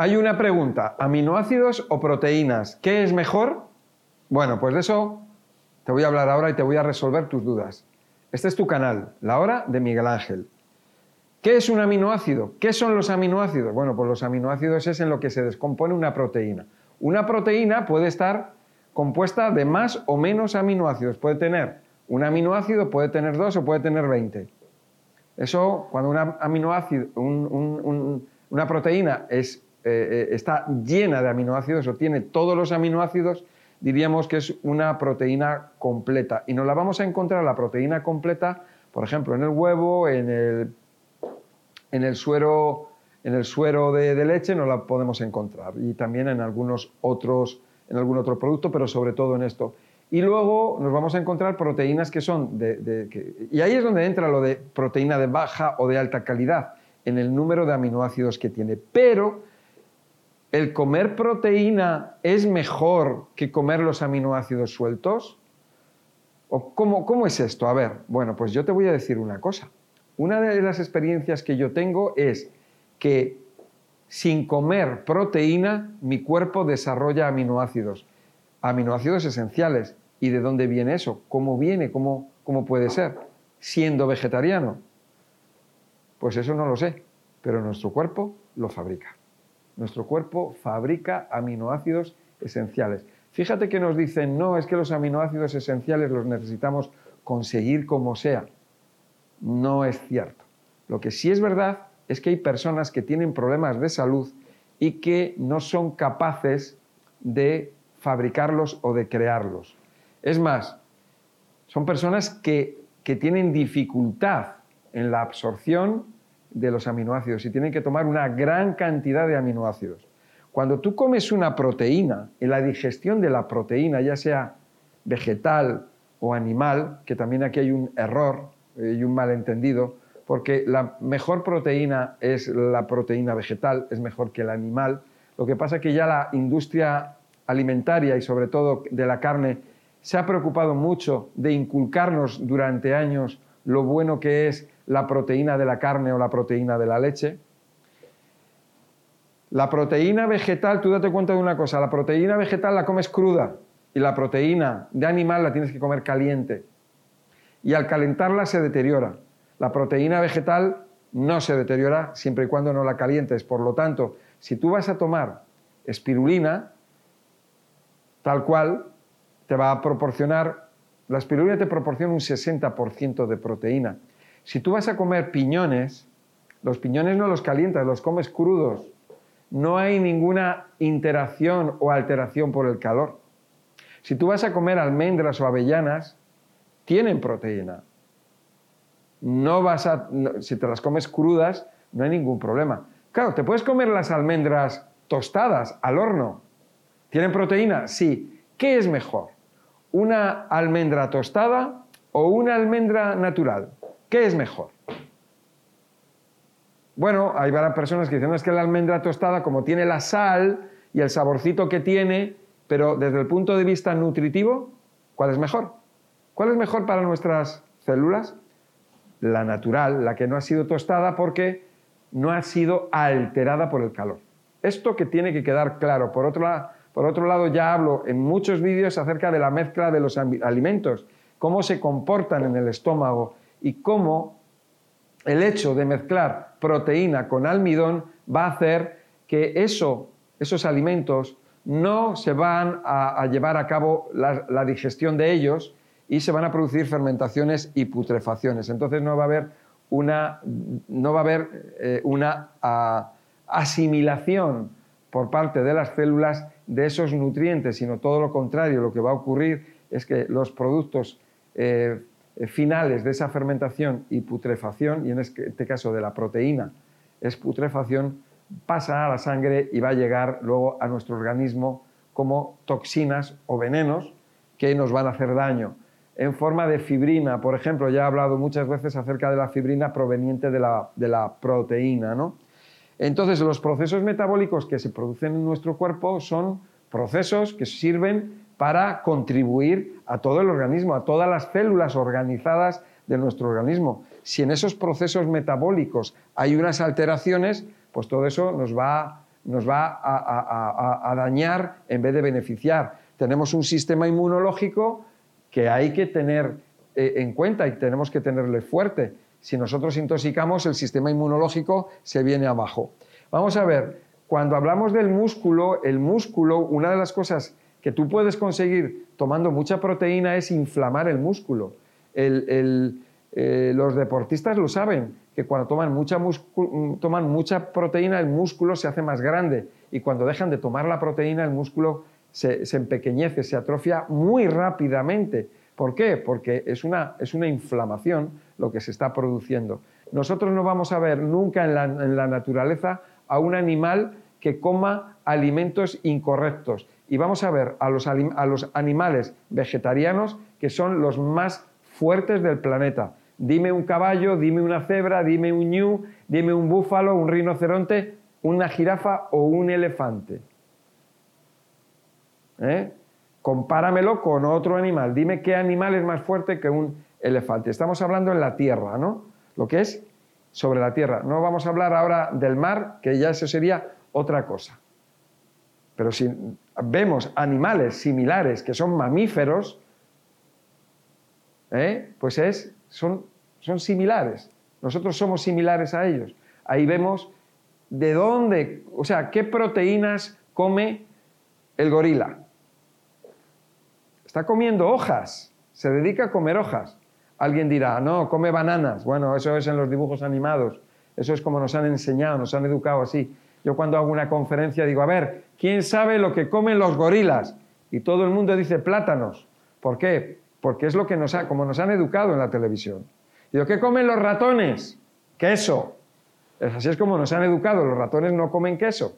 Hay una pregunta, ¿aminoácidos o proteínas? ¿Qué es mejor? Bueno, pues de eso te voy a hablar ahora y te voy a resolver tus dudas. Este es tu canal, La Hora de Miguel Ángel. ¿Qué es un aminoácido? ¿Qué son los aminoácidos? Bueno, pues los aminoácidos es en lo que se descompone una proteína. Una proteína puede estar compuesta de más o menos aminoácidos. Puede tener un aminoácido, puede tener dos o puede tener 20. Eso, cuando una, aminoácido, una proteína es eh, eh, está llena de aminoácidos o tiene todos los aminoácidos, diríamos que es una proteína completa. Y nos la vamos a encontrar, la proteína completa, por ejemplo, en el huevo, en el, en el suero, en el suero de, leche, no la podemos encontrar. Y también en algunos otros, en algún otro producto, pero sobre todo en esto. Y luego nos vamos a encontrar proteínas que son de, y ahí es donde entra lo de proteína de baja o de alta calidad, en el número de aminoácidos que tiene. Pero ¿el comer proteína es mejor que comer los aminoácidos sueltos? ¿O cómo, cómo es esto? A ver, bueno, pues yo te voy a decir una cosa. Una de las experiencias que yo tengo es que sin comer proteína mi cuerpo desarrolla aminoácidos, aminoácidos esenciales. ¿Y de dónde viene eso? ¿Cómo viene? ¿Cómo, cómo puede ser? Siendo vegetariano. Pues eso no lo sé, pero nuestro cuerpo lo fabrica. Nuestro cuerpo fabrica aminoácidos esenciales. Fíjate que nos dicen, no, es que los aminoácidos esenciales los necesitamos conseguir como sea. No es cierto. Lo que sí es verdad es que hay personas que tienen problemas de salud y que no son capaces de fabricarlos o de crearlos. Es más, son personas que, que tienen dificultad en la absorción de los aminoácidos y tienen que tomar una gran cantidad de aminoácidos. Cuando tú comes una proteína, en la digestión de la proteína, ya sea vegetal o animal, que también aquí hay un error eh, y un malentendido, porque la mejor proteína es la proteína vegetal, es mejor que el animal. Lo que pasa es que ya la industria alimentaria y sobre todo de la carne se ha preocupado mucho de inculcarnos durante años lo bueno que es la proteína de la carne o la proteína de la leche. La proteína vegetal, tú date cuenta de una cosa, la proteína vegetal la comes cruda y la proteína de animal la tienes que comer caliente. Y al calentarla se deteriora. La proteína vegetal no se deteriora siempre y cuando no la calientes. Por lo tanto, si tú vas a tomar espirulina, tal cual, te va a proporcionar, la espirulina te proporciona un 60% de proteína. Si tú vas a comer piñones, los piñones no los calientas, los comes crudos. No hay ninguna interacción o alteración por el calor. Si tú vas a comer almendras o avellanas, tienen proteína. No vas a, si te las comes crudas, no hay ningún problema. Claro, te puedes comer las almendras tostadas al horno. ¿Tienen proteína? Sí. ¿Qué es mejor? ¿Una almendra tostada o una almendra natural? ¿Qué es mejor? Bueno, hay varias personas que dicen, es que la almendra tostada, como tiene la sal y el saborcito que tiene, pero desde el punto de vista nutritivo, ¿cuál es mejor? ¿Cuál es mejor para nuestras células? La natural, la que no ha sido tostada porque no ha sido alterada por el calor. Esto que tiene que quedar claro. Por otro, por otro lado, ya hablo en muchos vídeos acerca de la mezcla de los alimentos, cómo se comportan en el estómago, y cómo el hecho de mezclar proteína con almidón va a hacer que eso, esos alimentos no se van a, llevar a cabo la, digestión de ellos y se van a producir fermentaciones y putrefacciones. Entonces no va a haber una, no va a haber, eh, una asimilación por parte de las células de esos nutrientes, sino todo lo contrario. Lo que va a ocurrir es que los productos eh, finales de esa fermentación y putrefacción, y en este caso de la proteína es putrefacción, pasa a la sangre y va a llegar luego a nuestro organismo como toxinas o venenos que nos van a hacer daño. En forma de fibrina, por ejemplo, ya he hablado muchas veces acerca de la fibrina proveniente de la, de la proteína. ¿no? Entonces, los procesos metabólicos que se producen en nuestro cuerpo son procesos que sirven para contribuir a todo el organismo, a todas las células organizadas de nuestro organismo. Si en esos procesos metabólicos hay unas alteraciones, pues todo eso nos va nos va a, dañar en vez de beneficiar. Tenemos un sistema inmunológico que hay que tener eh, en cuenta y tenemos que tenerle fuerte. Si nosotros intoxicamos, el sistema inmunológico se viene abajo. Vamos a ver, cuando hablamos del músculo, el músculo, una de las cosas que tú puedes conseguir tomando mucha proteína es inflamar el músculo. Eh, los deportistas lo saben, que cuando toman mucha, proteína el músculo se hace más grande y cuando dejan de tomar la proteína el músculo se, empequeñece, se atrofia muy rápidamente. ¿Por qué? Porque es una, es una inflamación lo que se está produciendo. Nosotros no vamos a ver nunca en la, naturaleza a un animal que coma alimentos incorrectos. Y vamos a ver a los, animales vegetarianos que son los más fuertes del planeta. Dime un caballo, dime una cebra, dime un ñu, dime un búfalo, un rinoceronte, una jirafa o un elefante. ¿Eh? Compáramelo con otro animal. Dime qué animal es más fuerte que un elefante. Estamos hablando en la tierra, ¿no? Lo que es sobre la tierra. No vamos a hablar ahora del mar, que ya eso sería otra cosa. Pero si vemos animales similares que son mamíferos, ¿eh? pues es, son son similares. Nosotros somos similares a ellos. Ahí vemos de dónde, o sea, qué proteínas come el gorila. Está comiendo hojas, se dedica a comer hojas. Alguien dirá, no, come bananas. Bueno, eso es en los dibujos animados. Eso es como nos han enseñado, nos han educado así. Yo cuando hago una conferencia digo, a ver, ¿quién sabe lo que comen los gorilas? Y todo el mundo dice plátanos. ¿Por qué? Porque es lo que nos ha, como nos han educado en la televisión. Digo, ¿qué comen los ratones? Queso. Así es como nos han educado, los ratones no comen queso.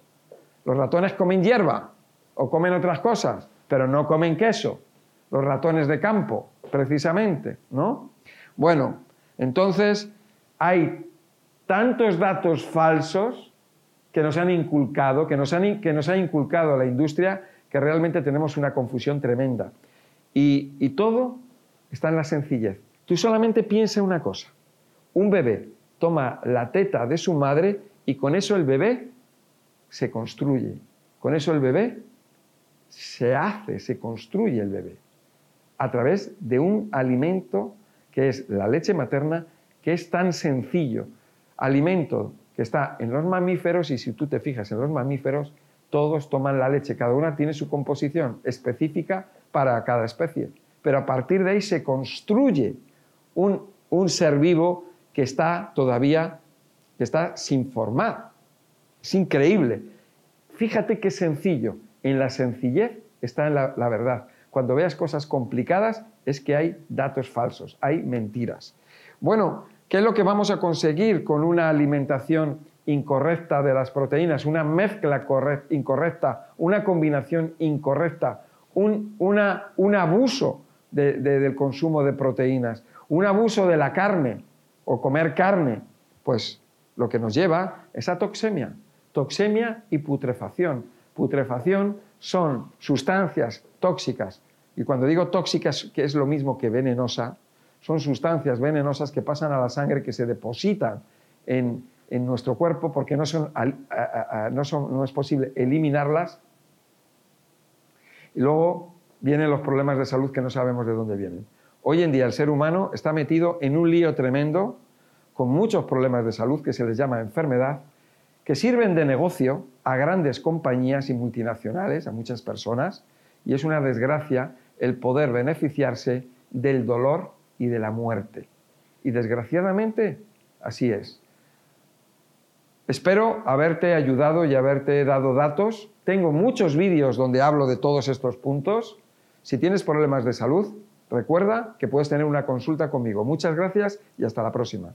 Los ratones comen hierba o comen otras cosas, pero no comen queso. Los ratones de campo, precisamente, ¿no? Bueno, entonces hay tantos datos falsos que nos han inculcado, que nos, han, que nos ha inculcado la industria, que realmente tenemos una confusión tremenda. Y, y todo está en la sencillez. Tú solamente piensa una cosa. Un bebé toma la teta de su madre y con eso el bebé se construye. Con eso el bebé se hace, se construye el bebé. A través de un alimento que es la leche materna, que es tan sencillo. Alimento que está en los mamíferos y si tú te fijas en los mamíferos, todos toman la leche, cada una tiene su composición específica para cada especie. Pero a partir de ahí se construye un, ser vivo que está todavía, que está sin formar. Es increíble. Fíjate qué sencillo. En la sencillez está en la, la verdad. Cuando veas cosas complicadas es que hay datos falsos, hay mentiras. Bueno, ¿qué es lo que vamos a conseguir con una alimentación incorrecta de las proteínas, una mezcla incorrecta, una combinación incorrecta, un, un abuso del consumo de proteínas, un abuso de la carne o comer carne, pues lo que nos lleva es a toxemia. Toxemia y putrefacción. Putrefacción son sustancias tóxicas. Y cuando digo tóxicas, que es lo mismo que venenosa, son sustancias venenosas que pasan a la sangre, que se depositan en, nuestro cuerpo porque no, son, no, son, no es posible eliminarlas. Y luego vienen los problemas de salud que no sabemos de dónde vienen. Hoy en día el ser humano está metido en un lío tremendo, con muchos problemas de salud que se les llama enfermedad, que sirven de negocio a grandes compañías y multinacionales, a muchas personas, y es una desgracia el poder beneficiarse del dolor y de la muerte. Y desgraciadamente así es. Espero haberte ayudado y haberte dado datos. Tengo muchos vídeos donde hablo de todos estos puntos. Si tienes problemas de salud, Recuerda que puedes tener una consulta conmigo. Muchas gracias y hasta la próxima.